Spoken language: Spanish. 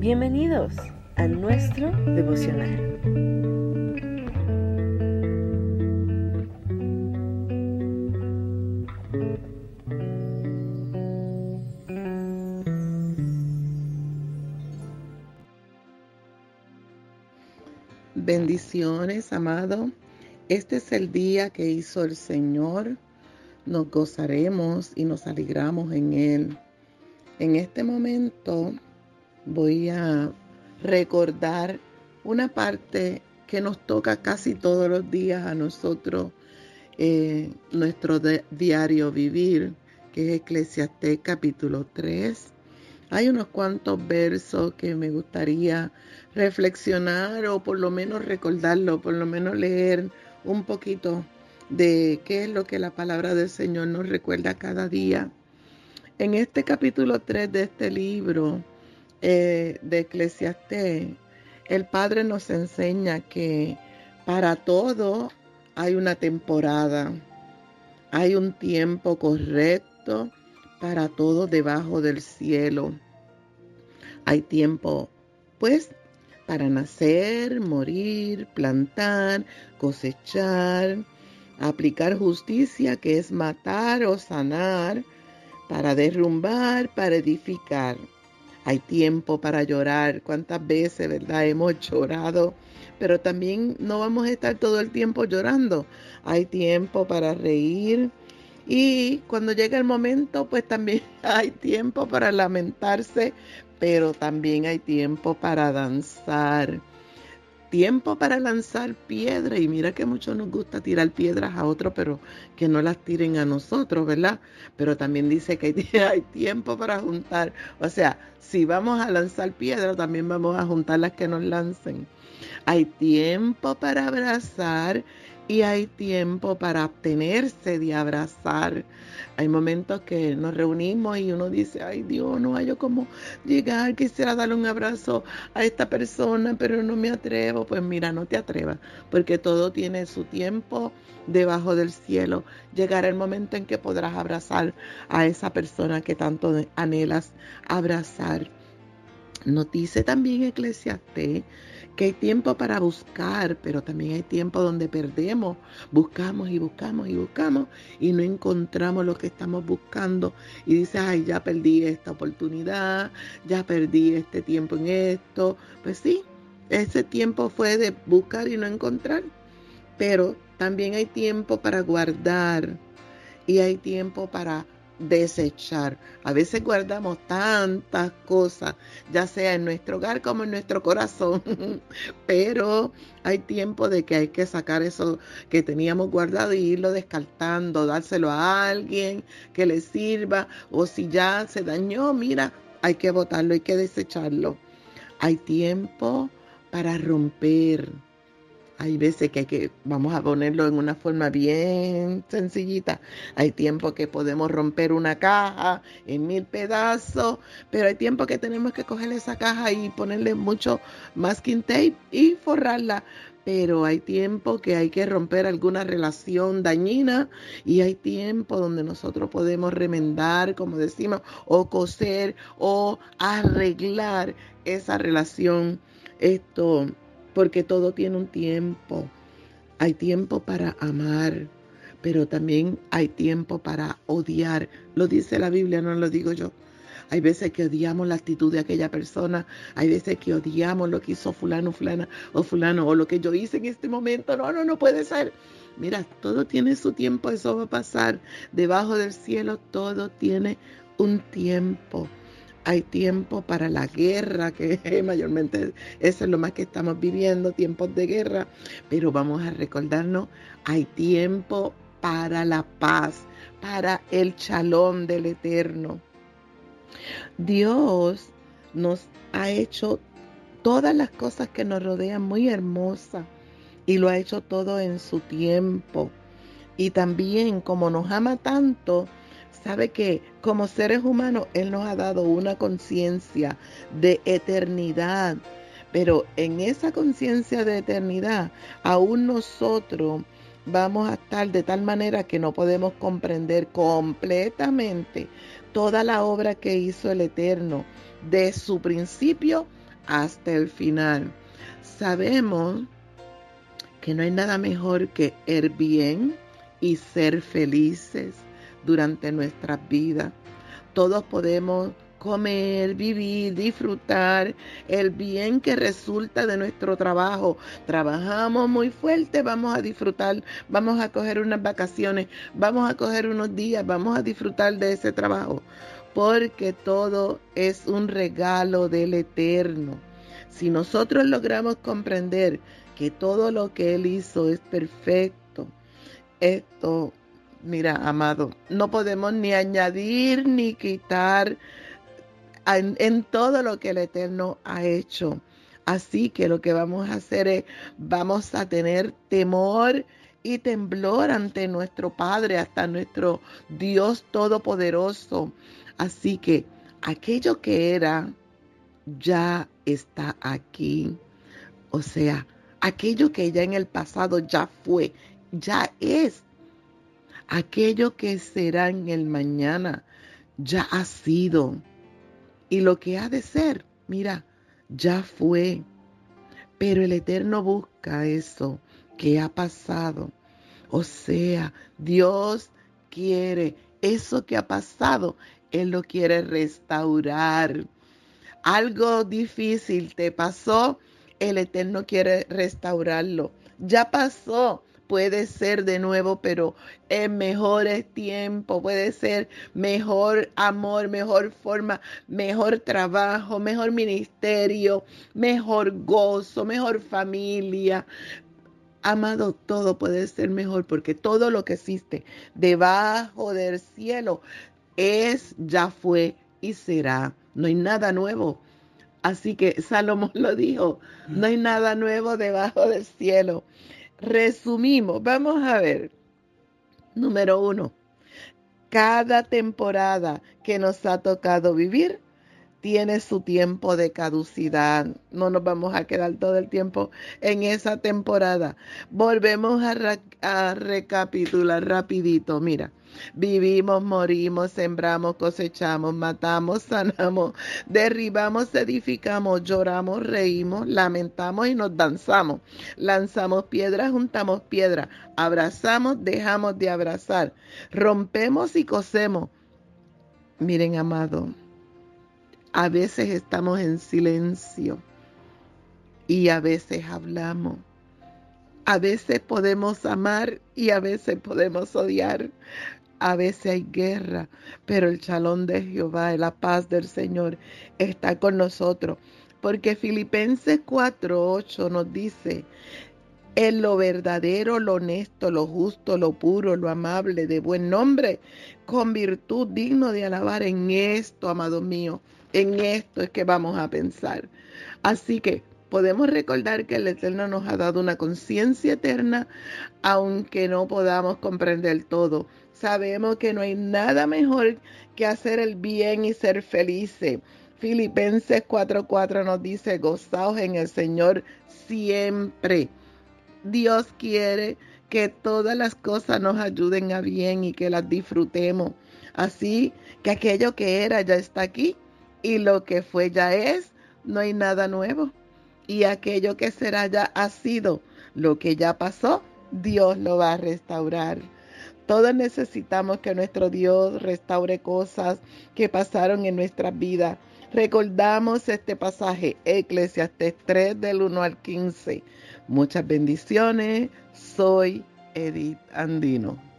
Bienvenidos a nuestro devocional. Bendiciones, amado. Este es el día que hizo el Señor. Nos gozaremos y nos alegramos en Él. En este momento voy a recordar una parte que nos toca casi todos los días a nosotros, eh, nuestro diario vivir, que es Eclesiastés capítulo 3. Hay unos cuantos versos que me gustaría reflexionar o por lo menos recordarlo, por lo menos leer un poquito de qué es lo que la palabra del Señor nos recuerda cada día. En este capítulo 3 de este libro, eh, de Eclesiastés, el Padre nos enseña que para todo hay una temporada, hay un tiempo correcto para todo debajo del cielo. Hay tiempo, pues, para nacer, morir, plantar, cosechar, aplicar justicia, que es matar o sanar, para derrumbar, para edificar. Hay tiempo para llorar. ¿Cuántas veces, verdad? Hemos llorado. Pero también no vamos a estar todo el tiempo llorando. Hay tiempo para reír. Y cuando llega el momento, pues también hay tiempo para lamentarse, pero también hay tiempo para danzar tiempo para lanzar piedra y mira que mucho nos gusta tirar piedras a otros, pero que no las tiren a nosotros, ¿verdad? Pero también dice que hay, tiempo para juntar, o sea, si vamos a lanzar piedra, también vamos a juntar las que nos lancen. Hay tiempo para abrazar y hay tiempo para abstenerse de abrazar. Hay momentos que nos reunimos y uno dice, ay Dios, no hay yo cómo llegar, quisiera darle un abrazo a esta persona, pero no me atrevo. Pues mira, no te atrevas, porque todo tiene su tiempo debajo del cielo. Llegará el momento en que podrás abrazar a esa persona que tanto anhelas abrazar. Nos dice también Eclesiastés que hay tiempo para buscar, pero también hay tiempo donde perdemos, buscamos y buscamos y buscamos y no encontramos lo que estamos buscando. Y dices, ay, ya perdí esta oportunidad, ya perdí este tiempo en esto. Pues sí, ese tiempo fue de buscar y no encontrar, pero también hay tiempo para guardar y hay tiempo para desechar. A veces guardamos tantas cosas, ya sea en nuestro hogar como en nuestro corazón, pero hay tiempo de que hay que sacar eso que teníamos guardado y irlo descartando, dárselo a alguien que le sirva, o si ya se dañó, mira, hay que botarlo, hay que desecharlo. Hay tiempo para romper hay veces que hay que, vamos a ponerlo en una forma bien sencillita. Hay tiempo que podemos romper una caja en mil pedazos, pero hay tiempo que tenemos que coger esa caja y ponerle mucho masking tape y forrarla. Pero hay tiempo que hay que romper alguna relación dañina y hay tiempo donde nosotros podemos remendar, como decimos, o coser o arreglar esa relación. Esto porque todo tiene un tiempo. Hay tiempo para amar, pero también hay tiempo para odiar. Lo dice la Biblia, no lo digo yo. Hay veces que odiamos la actitud de aquella persona, hay veces que odiamos lo que hizo fulano, fulana o fulano, o lo que yo hice en este momento. No, no, no puede ser. Mira, todo tiene su tiempo, eso va a pasar. Debajo del cielo todo tiene un tiempo hay tiempo para la guerra, que mayormente eso es lo más que estamos viviendo, tiempos de guerra, pero vamos a recordarnos, hay tiempo para la paz, para el chalón del eterno. Dios nos ha hecho todas las cosas que nos rodean muy hermosas y lo ha hecho todo en su tiempo. Y también como nos ama tanto, sabe que como seres humanos Él nos ha dado una conciencia de eternidad, pero en esa conciencia de eternidad, aún nosotros vamos a estar de tal manera que no podemos comprender completamente toda la obra que hizo el Eterno, de su principio hasta el final. Sabemos que no hay nada mejor que el bien y ser felices durante nuestra vida. Todos podemos comer, vivir, disfrutar el bien que resulta de nuestro trabajo. Trabajamos muy fuerte, vamos a disfrutar, vamos a coger unas vacaciones, vamos a coger unos días, vamos a disfrutar de ese trabajo, porque todo es un regalo del eterno. Si nosotros logramos comprender que todo lo que Él hizo es perfecto, esto, mira, amado, no podemos ni añadir ni quitar en, todo lo que el Eterno ha hecho. Así que lo que vamos a hacer es, vamos a tener temor y temblor ante nuestro Padre, hasta nuestro Dios Todopoderoso. Así que aquello que era ya está aquí. O sea, aquello que ya en el pasado ya fue, ya es. Aquello que será en el mañana ya ha sido. Y lo que ha de ser, mira, ya fue. Pero el Eterno busca eso que ha pasado. O sea, Dios quiere eso que ha pasado, Él lo quiere restaurar. Algo difícil te pasó, el Eterno quiere restaurarlo. Ya pasó, puede ser de nuevo, pero en mejores tiempo, puede ser mejor amor, mejor forma, mejor trabajo, mejor ministerio, mejor gozo, mejor familia. Amado, todo puede ser mejor porque todo lo que existe debajo del cielo es, ya fue y será. No hay nada nuevo. Así que Salomón lo dijo, no hay nada nuevo debajo del cielo resumimos, vamos a ver. Número uno, cada temporada que nos ha tocado vivir tiene su tiempo de caducidad. No nos vamos a quedar todo el tiempo en esa temporada. Volvemos a, recapitular rapidito. Mira, Vivimos, morimos, sembramos, cosechamos, matamos, sanamos, derribamos, edificamos, lloramos, reímos, lamentamos y nos danzamos. Lanzamos piedras, juntamos piedras, abrazamos, dejamos de abrazar, rompemos y cosemos. Miren, amado, a veces estamos en silencio y a veces hablamos. A veces podemos amar y a veces podemos odiar. A veces hay guerra, pero el chalón de Jehová, la paz del Señor está con nosotros. Porque Filipenses 4:8 nos dice, en lo verdadero, lo honesto, lo justo, lo puro, lo amable, de buen nombre, con virtud digno de alabar en esto, amado mío, en esto es que vamos a pensar. Así que podemos recordar que el Eterno nos ha dado una conciencia eterna, aunque no podamos comprender todo. Sabemos que no hay nada mejor que hacer el bien y ser felices. Filipenses 4:4 nos dice, gozaos en el Señor siempre. Dios quiere que todas las cosas nos ayuden a bien y que las disfrutemos. Así que aquello que era ya está aquí y lo que fue ya es, no hay nada nuevo. Y aquello que será ya ha sido, lo que ya pasó, Dios lo va a restaurar. Todos necesitamos que nuestro Dios restaure cosas que pasaron en nuestras vidas. Recordamos este pasaje, Eclesiastes 3 del 1 al 15. Muchas bendiciones. Soy Edith Andino.